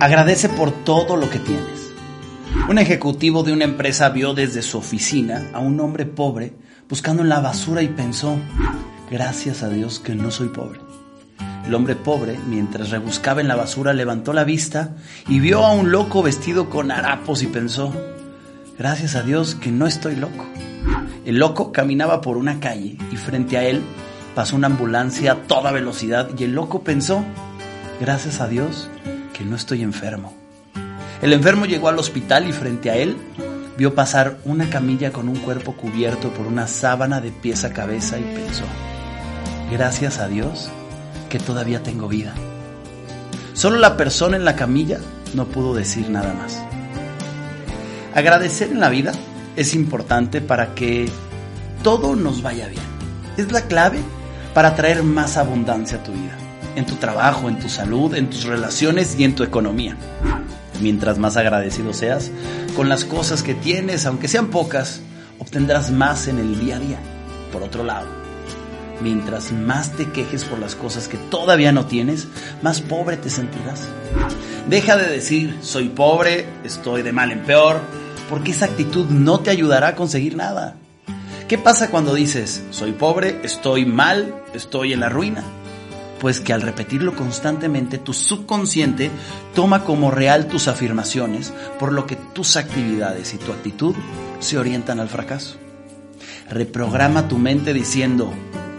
Agradece por todo lo que tienes. Un ejecutivo de una empresa vio desde su oficina a un hombre pobre buscando en la basura y pensó, gracias a Dios que no soy pobre. El hombre pobre, mientras rebuscaba en la basura, levantó la vista y vio a un loco vestido con harapos y pensó, gracias a Dios que no estoy loco. El loco caminaba por una calle y frente a él pasó una ambulancia a toda velocidad y el loco pensó, gracias a Dios que no estoy enfermo. El enfermo llegó al hospital y frente a él vio pasar una camilla con un cuerpo cubierto por una sábana de pies a cabeza y pensó, gracias a Dios que todavía tengo vida. Solo la persona en la camilla no pudo decir nada más. Agradecer en la vida es importante para que todo nos vaya bien. Es la clave para traer más abundancia a tu vida, en tu trabajo, en tu salud, en tus relaciones y en tu economía. Mientras más agradecido seas con las cosas que tienes, aunque sean pocas, obtendrás más en el día a día. Por otro lado, mientras más te quejes por las cosas que todavía no tienes, más pobre te sentirás. Deja de decir, soy pobre, estoy de mal en peor, porque esa actitud no te ayudará a conseguir nada. ¿Qué pasa cuando dices, soy pobre, estoy mal, estoy en la ruina? Pues que al repetirlo constantemente, tu subconsciente toma como real tus afirmaciones, por lo que tus actividades y tu actitud se orientan al fracaso. Reprograma tu mente diciendo,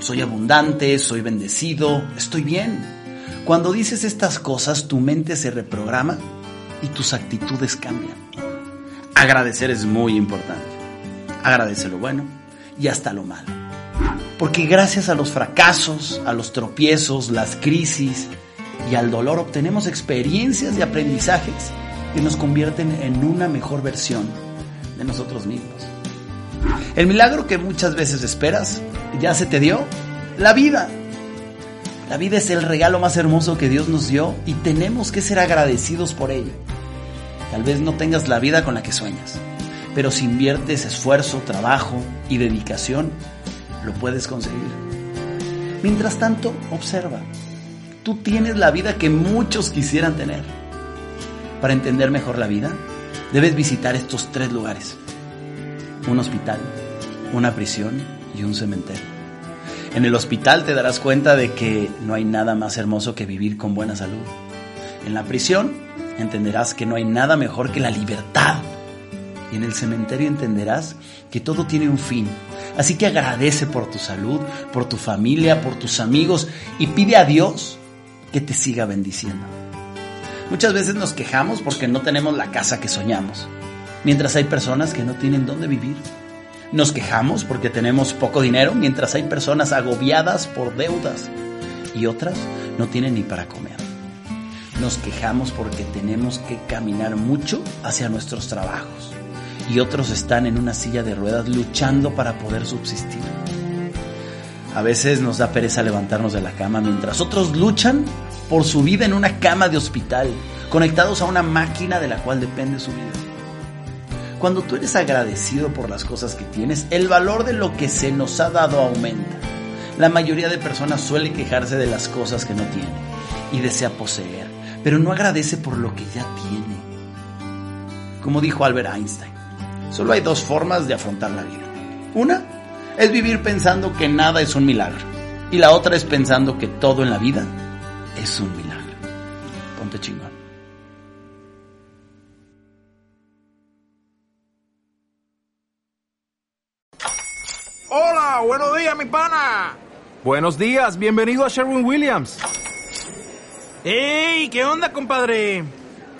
soy abundante, soy bendecido, estoy bien. Cuando dices estas cosas, tu mente se reprograma y tus actitudes cambian. Agradecer es muy importante. Agradece lo bueno y hasta lo malo. Porque gracias a los fracasos, a los tropiezos, las crisis y al dolor obtenemos experiencias y aprendizajes que nos convierten en una mejor versión de nosotros mismos. El milagro que muchas veces esperas ya se te dio, la vida. La vida es el regalo más hermoso que Dios nos dio y tenemos que ser agradecidos por ello. Tal vez no tengas la vida con la que sueñas, pero si inviertes esfuerzo, trabajo y dedicación, lo puedes conseguir. Mientras tanto, observa. Tú tienes la vida que muchos quisieran tener. Para entender mejor la vida, debes visitar estos tres lugares. Un hospital, una prisión y un cementerio. En el hospital te darás cuenta de que no hay nada más hermoso que vivir con buena salud. En la prisión entenderás que no hay nada mejor que la libertad. Y en el cementerio entenderás que todo tiene un fin. Así que agradece por tu salud, por tu familia, por tus amigos y pide a Dios que te siga bendiciendo. Muchas veces nos quejamos porque no tenemos la casa que soñamos, mientras hay personas que no tienen dónde vivir. Nos quejamos porque tenemos poco dinero, mientras hay personas agobiadas por deudas y otras no tienen ni para comer. Nos quejamos porque tenemos que caminar mucho hacia nuestros trabajos y otros están en una silla de ruedas luchando para poder subsistir. A veces nos da pereza levantarnos de la cama mientras otros luchan por su vida en una cama de hospital, conectados a una máquina de la cual depende su vida. Cuando tú eres agradecido por las cosas que tienes, el valor de lo que se nos ha dado aumenta. La mayoría de personas suele quejarse de las cosas que no tiene y desea poseer, pero no agradece por lo que ya tiene. Como dijo Albert Einstein, solo hay dos formas de afrontar la vida. Una es vivir pensando que nada es un milagro y la otra es pensando que todo en la vida es un milagro. Ponte chingón. Hola, buenos días, mi pana. Buenos días, bienvenido a Sherwin Williams. ¡Ey! ¿Qué onda, compadre?